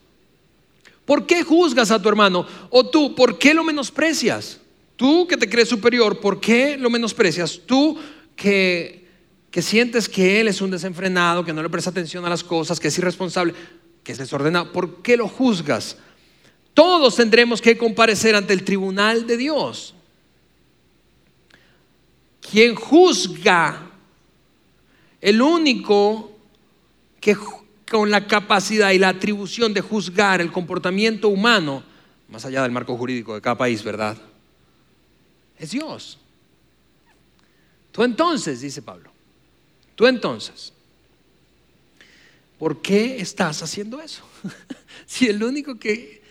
¿por qué juzgas a tu hermano? O tú, ¿por qué lo menosprecias? Tú que te crees superior, ¿por qué lo menosprecias? Tú que, que sientes que él es un desenfrenado, que no le presta atención a las cosas, que es irresponsable. que es desordenado, ¿por qué lo juzgas? Todos tendremos que comparecer ante el tribunal de Dios. Quien juzga, el único que con la capacidad y la atribución de juzgar el comportamiento humano, más allá del marco jurídico de cada país, ¿verdad? Es Dios. Tú entonces, dice Pablo, tú entonces, ¿por qué estás haciendo eso? si el único que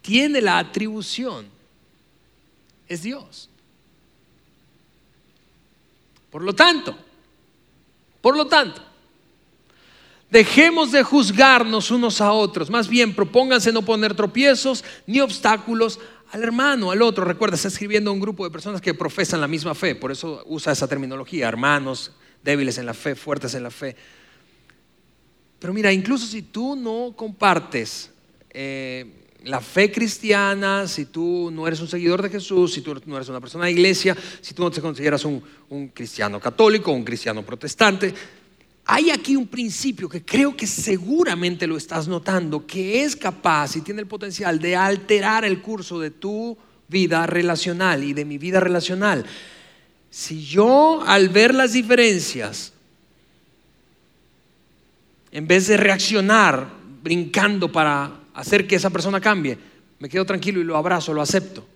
tiene la atribución es Dios. Por lo tanto, por lo tanto, dejemos de juzgarnos unos a otros, más bien propónganse no poner tropiezos ni obstáculos al hermano, al otro. Recuerda, está escribiendo a un grupo de personas que profesan la misma fe, por eso usa esa terminología, hermanos débiles en la fe, fuertes en la fe. Pero mira, incluso si tú no compartes eh, la fe cristiana, si tú no eres un seguidor de Jesús, si tú no eres una persona de iglesia, si tú no te consideras un, un cristiano católico, un cristiano protestante, hay aquí un principio que creo que seguramente lo estás notando, que es capaz y tiene el potencial de alterar el curso de tu vida relacional y de mi vida relacional. Si yo al ver las diferencias, en vez de reaccionar brincando para hacer que esa persona cambie, me quedo tranquilo y lo abrazo, lo acepto,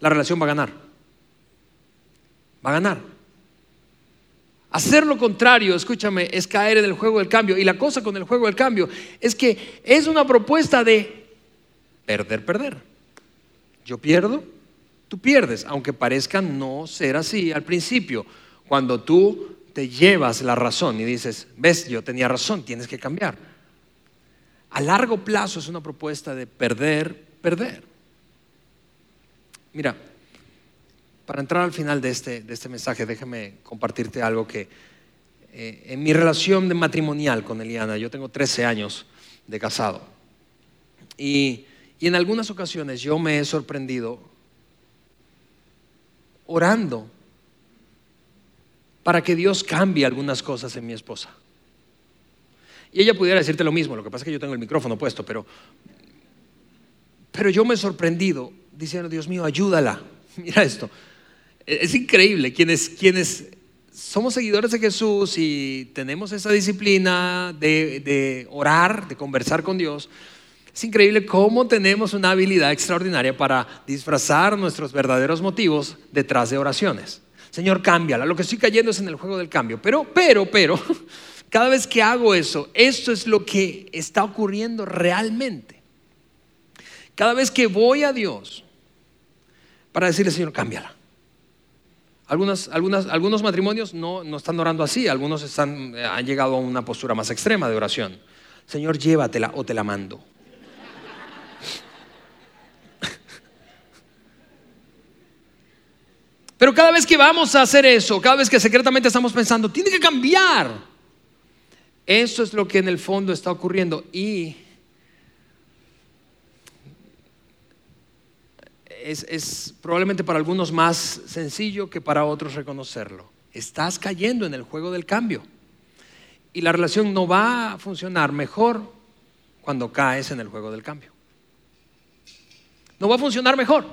la relación va a ganar. Va a ganar. Hacer lo contrario, escúchame, es caer en el juego del cambio. Y la cosa con el juego del cambio es que es una propuesta de perder, perder. Yo pierdo, tú pierdes, aunque parezca no ser así al principio. Cuando tú te llevas la razón y dices, ves, yo tenía razón, tienes que cambiar a largo plazo es una propuesta de perder, perder. Mira, para entrar al final de este, de este mensaje, déjame compartirte algo que eh, en mi relación de matrimonial con Eliana, yo tengo 13 años de casado, y, y en algunas ocasiones yo me he sorprendido orando para que Dios cambie algunas cosas en mi esposa. Y ella pudiera decirte lo mismo, lo que pasa es que yo tengo el micrófono puesto, pero, pero yo me he sorprendido diciendo, Dios mío, ayúdala. Mira esto. Es increíble quienes, quienes somos seguidores de Jesús y tenemos esa disciplina de, de orar, de conversar con Dios. Es increíble cómo tenemos una habilidad extraordinaria para disfrazar nuestros verdaderos motivos detrás de oraciones. Señor, cámbiala. Lo que estoy cayendo es en el juego del cambio. Pero, pero, pero, cada vez que hago eso, esto es lo que está ocurriendo realmente. Cada vez que voy a Dios para decirle, Señor, cámbiala. Algunas, algunas, algunos matrimonios no, no, están orando así, algunos están, eh, han llegado a una postura más extrema de oración. Señor, llévatela o te la mando. Pero cada vez que vamos a hacer eso, cada vez que secretamente estamos pensando, tiene que cambiar. Eso es lo que en el fondo está ocurriendo y es, probablemente para algunos más sencillo que para otros reconocerlo. Estás cayendo en el juego del cambio y la relación no va a funcionar mejor cuando caes en el juego del cambio. No va a funcionar mejor.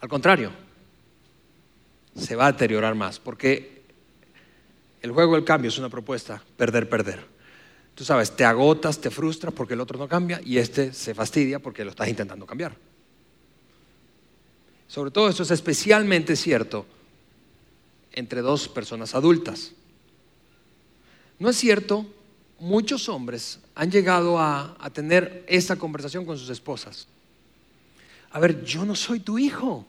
Al contrario, se va a deteriorar más porque el juego del cambio es una propuesta, perder, perder. Tú sabes, te agotas, te frustras porque el otro no cambia y este se fastidia porque lo estás intentando cambiar. Sobre todo esto es especialmente cierto entre dos personas adultas. No es cierto, muchos hombres han llegado a, a tener esta conversación con sus esposas. A ver, yo no soy tu hijo.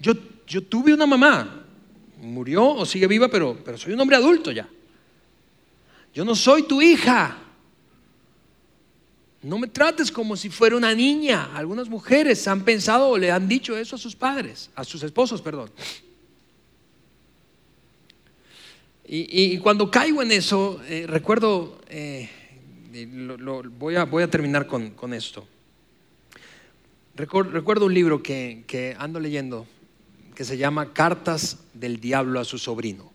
Yo, yo tuve una mamá, murió o sigue viva, pero, pero soy un hombre adulto ya. Yo no soy tu hija. No me trates como si fuera una niña. Algunas mujeres han pensado o le han dicho eso a sus padres, a sus esposos, perdón. Y, cuando caigo en eso, eh, recuerdo, eh, voy, a, voy, a, terminar con, esto. Recuerdo, un libro que, que ando leyendo que se llama Cartas del Diablo a su sobrino.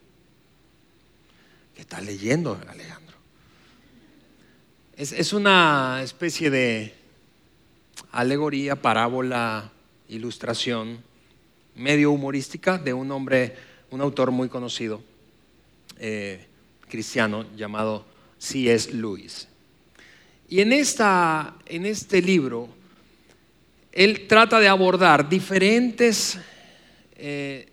¿Qué estás leyendo, Alejandro? Es, es una especie de alegoría, parábola, ilustración, medio humorística de un hombre, un autor muy conocido, eh, cristiano, llamado C.S. Lewis. Y en, esta, en este libro, él trata de abordar diferentes eh,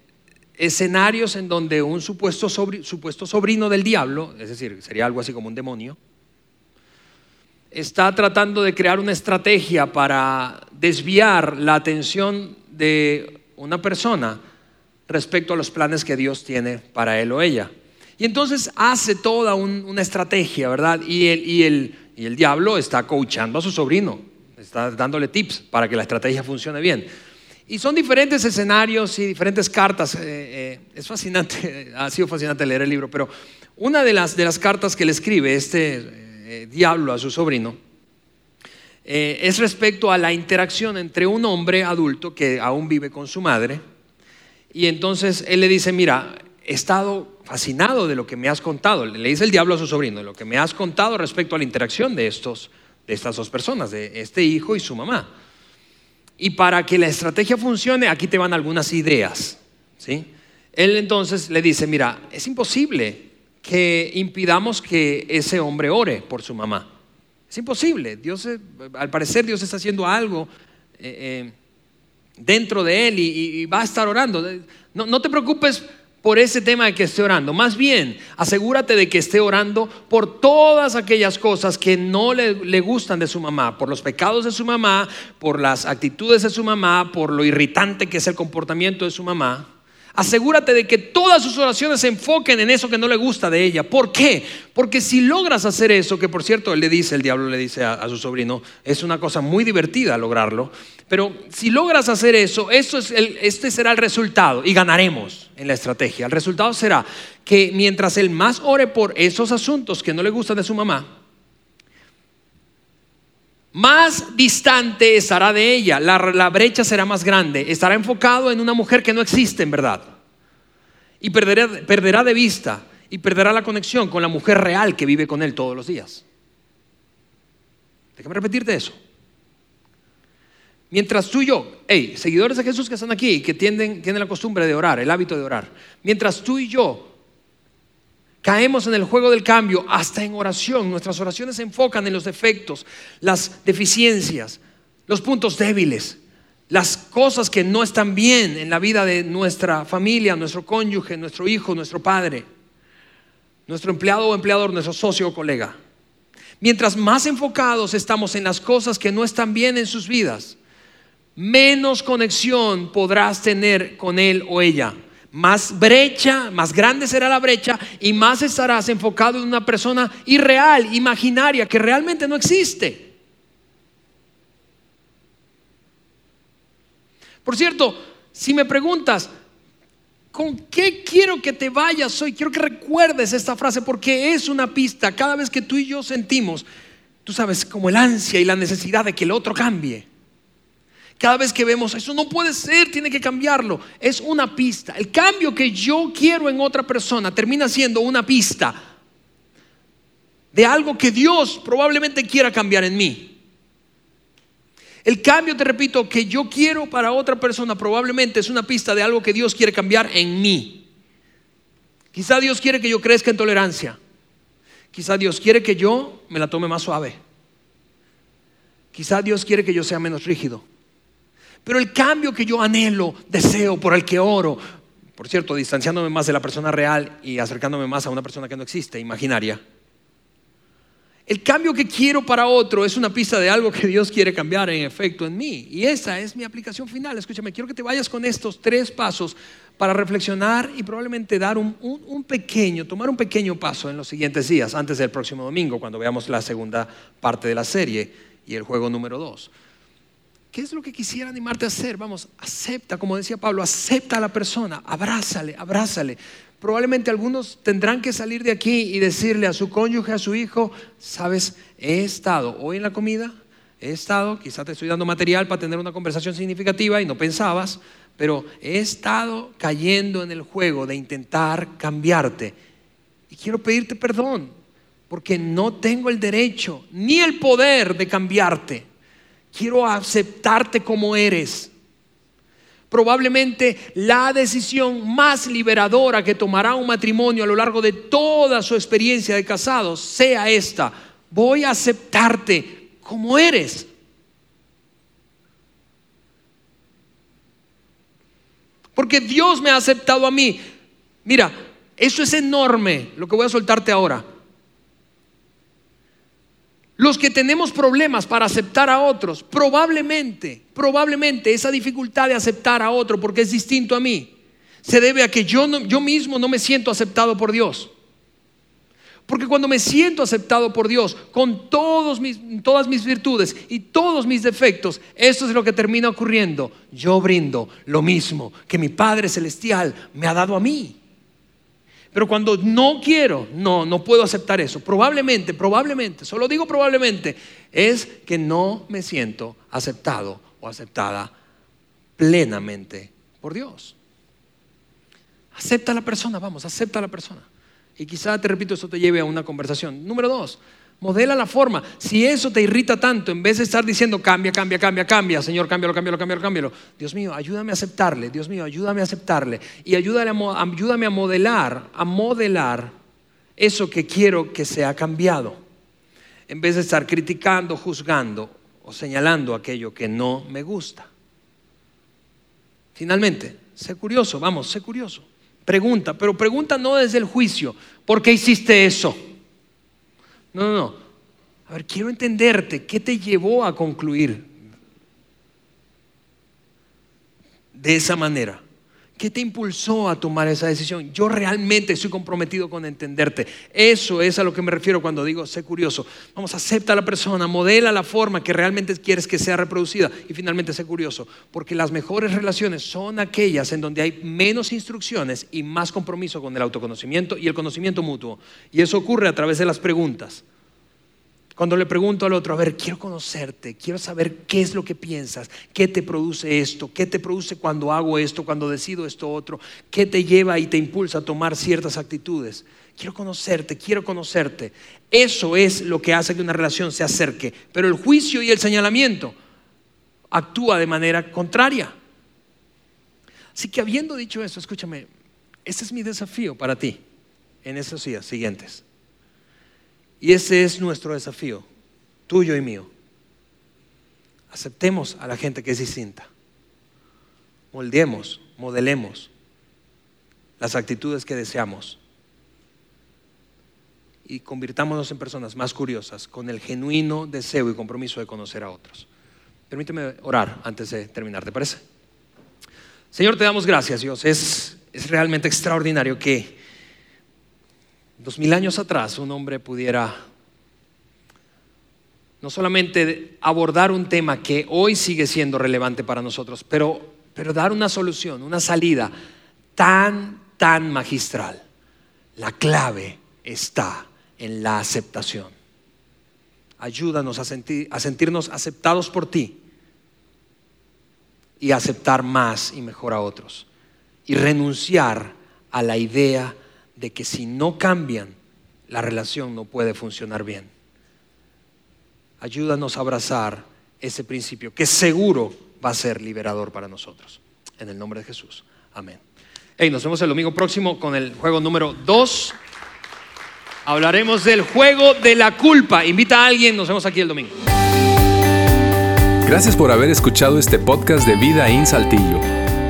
escenarios en donde un supuesto, sobrino del diablo, es decir, sería algo así como un demonio, está tratando de crear una estrategia para desviar la atención de una persona respecto a los planes que Dios tiene para él o ella. Y entonces hace toda una estrategia, ¿verdad? Y, el, y el diablo está coachando a su sobrino, está dándole tips para que la estrategia funcione bien. Y son diferentes escenarios y diferentes cartas. Eh, eh, es fascinante, ha sido fascinante leer el libro, pero una de las, de las cartas que le escribe este eh, diablo a su sobrino, es respecto a la interacción entre un hombre adulto que aún vive con su madre, y entonces él le dice, mira, he estado fascinado de lo que me has contado, le dice el diablo a su sobrino, lo que me has contado respecto a la interacción de, estos, de estas dos personas, de este hijo y su mamá. Y para que la estrategia funcione, aquí te van algunas ideas. ¿sí? Él entonces le dice, mira, es imposible que impidamos que ese hombre ore por su mamá. Es imposible. Dios, al parecer Dios está haciendo algo eh, eh, dentro de él y, va a estar orando. No, te preocupes por ese tema de que esté orando. Más bien, asegúrate de que esté orando por todas aquellas cosas que no le, le, gustan de su mamá, por los pecados de su mamá, por las actitudes de su mamá, por lo irritante que es el comportamiento de su mamá. Asegúrate de que todas sus oraciones se enfoquen en eso que no le gusta de ella. ¿Por qué? Porque si logras hacer eso, que por cierto él le dice, el diablo le dice a, su sobrino, es una cosa muy divertida lograrlo, pero si logras hacer eso, eso es este será el resultado y ganaremos en la estrategia. El resultado será que mientras él más ore por esos asuntos que no le gustan de su mamá, más distante estará de ella, la, brecha será más grande, estará enfocado en una mujer que no existe en verdad. Y perderá, perderá de vista y perderá la conexión con la mujer real que vive con él todos los días. Déjame repetirte eso. Mientras tú y yo, hey, seguidores de Jesús que están aquí, que tienen, tienen la costumbre de orar, el hábito de orar, mientras tú y yo Caemos en el juego del cambio hasta en oración. Nuestras oraciones se enfocan en los defectos, las deficiencias, los puntos débiles, las cosas que no están bien en la vida de nuestra familia, nuestro cónyuge, nuestro hijo, nuestro padre, nuestro empleado o empleador, nuestro socio o colega. Mientras más enfocados estamos en las cosas que no están bien en sus vidas, menos conexión podrás tener con él o ella más brecha, más grande será la brecha y más estarás enfocado en una persona irreal, imaginaria, que realmente no existe. Por cierto, si me preguntas, ¿con qué quiero que te vayas hoy? Quiero que recuerdes esta frase porque es una pista. Cada vez que tú y yo sentimos, tú sabes, como el ansia y la necesidad de que el otro cambie cada vez que vemos, eso no puede ser, tiene que cambiarlo. Es una pista. El cambio que yo quiero en otra persona termina siendo una pista de algo que Dios probablemente quiera cambiar en mí. El cambio, te repito, que yo quiero para otra persona probablemente es una pista de algo que Dios quiere cambiar en mí. Quizá Dios quiere que yo crezca en tolerancia. Quizá Dios quiere que yo me la tome más suave. Quizá Dios quiere que yo sea menos rígido. Pero el cambio que yo anhelo, deseo, por el que oro, por cierto, distanciándome más de la persona real y acercándome más a una persona que no existe, imaginaria. El cambio que quiero para otro es una pista de algo que Dios quiere cambiar en efecto en mí. Y esa es mi aplicación final. Escúchame, quiero que te vayas con estos tres pasos para reflexionar y probablemente dar un, pequeño, tomar un pequeño paso en los siguientes días, antes del próximo domingo, cuando veamos la segunda parte de la serie y el juego número dos. ¿Qué es lo que quisiera animarte a hacer? Vamos, acepta, como decía Pablo, acepta a la persona, abrázale, abrázale. Probablemente algunos tendrán que salir de aquí y decirle a su cónyuge, a su hijo, sabes, he estado hoy en la comida, he estado, quizás te estoy dando material para tener una conversación significativa y no pensabas, pero he estado cayendo en el juego de intentar cambiarte y quiero pedirte perdón porque no tengo el derecho ni el poder de cambiarte. Quiero aceptarte como eres. Probablemente la decisión más liberadora que tomará un matrimonio a lo largo de toda su experiencia de casados sea esta. Voy a aceptarte como eres. Porque Dios me ha aceptado a mí. Mira, eso es enorme lo que voy a soltarte ahora. Los que tenemos problemas para aceptar a otros, probablemente, probablemente esa dificultad de aceptar a otro porque es distinto a mí, se debe a que yo, yo mismo no me siento aceptado por Dios. Porque cuando me siento aceptado por Dios con todos mis, todas mis virtudes y todos mis defectos, eso es lo que termina ocurriendo. Yo brindo lo mismo que mi Padre Celestial me ha dado a mí. Pero cuando no quiero, no, no puedo aceptar eso. Probablemente, probablemente, solo digo probablemente, es que no me siento aceptado o aceptada plenamente por Dios. Acepta a la persona, vamos, acepta a la persona. Y quizá, te repito, eso te lleve a una conversación. Número dos, modela la forma. Si eso te irrita tanto, en vez de estar diciendo cambia, cambia, cambia, cambia, Señor, cámbialo, cámbialo, cámbialo, cámbialo. Dios mío, ayúdame a aceptarle. Dios mío, ayúdame a aceptarle. Y ayúdame a, ayúdame a modelar, a modelar eso que quiero que sea cambiado. En vez de estar criticando, juzgando o señalando aquello que no me gusta. Finalmente, sé curioso, vamos, sé curioso. Pregunta, pero pregunta no desde el juicio. ¿Por qué hiciste eso? No, no, no. A ver, quiero entenderte. ¿Qué te llevó a concluir de esa manera? ¿Qué te impulsó a tomar esa decisión? Yo realmente estoy comprometido con entenderte. Eso es a lo que me refiero cuando digo sé curioso. Vamos, acepta a la persona, modela la forma que realmente quieres que sea reproducida y finalmente sé curioso. Porque las mejores relaciones son aquellas en donde hay menos instrucciones y más compromiso con el autoconocimiento y el conocimiento mutuo. Y eso ocurre a través de las preguntas. Cuando le pregunto al otro, a ver, quiero conocerte, quiero saber qué es lo que piensas, qué te produce esto, qué te produce cuando hago esto, cuando decido esto otro, qué te lleva y te impulsa a tomar ciertas actitudes. Quiero conocerte, quiero conocerte. Eso es lo que hace que una relación se acerque. Pero el juicio y el señalamiento actúa de manera contraria. Así que habiendo dicho eso, escúchame, este es mi desafío para ti en esos días siguientes. Y ese es nuestro desafío, tuyo y mío. Aceptemos a la gente que es distinta. Moldeemos, modelemos las actitudes que deseamos. Y convirtámonos en personas más curiosas, con el genuino deseo y compromiso de conocer a otros. Permíteme orar antes de terminar, ¿te parece? Señor, te damos gracias, Dios. Es, es realmente extraordinario que dos mil años atrás un hombre pudiera no solamente abordar un tema que hoy sigue siendo relevante para nosotros, pero, pero dar una solución, una salida tan, tan magistral. La clave está en la aceptación. Ayúdanos a, sentir, a sentirnos aceptados por ti y aceptar más y mejor a otros. Y renunciar a la idea de que si no cambian, la relación no puede funcionar bien. Ayúdanos a abrazar ese principio que seguro va a ser liberador para nosotros. En el nombre de Jesús. Amén. Hey, nos vemos el domingo próximo con el juego número 2. Hablaremos del juego de la culpa. Invita a alguien, nos vemos aquí el domingo. Gracias por haber escuchado este podcast de Vida en Saltillo.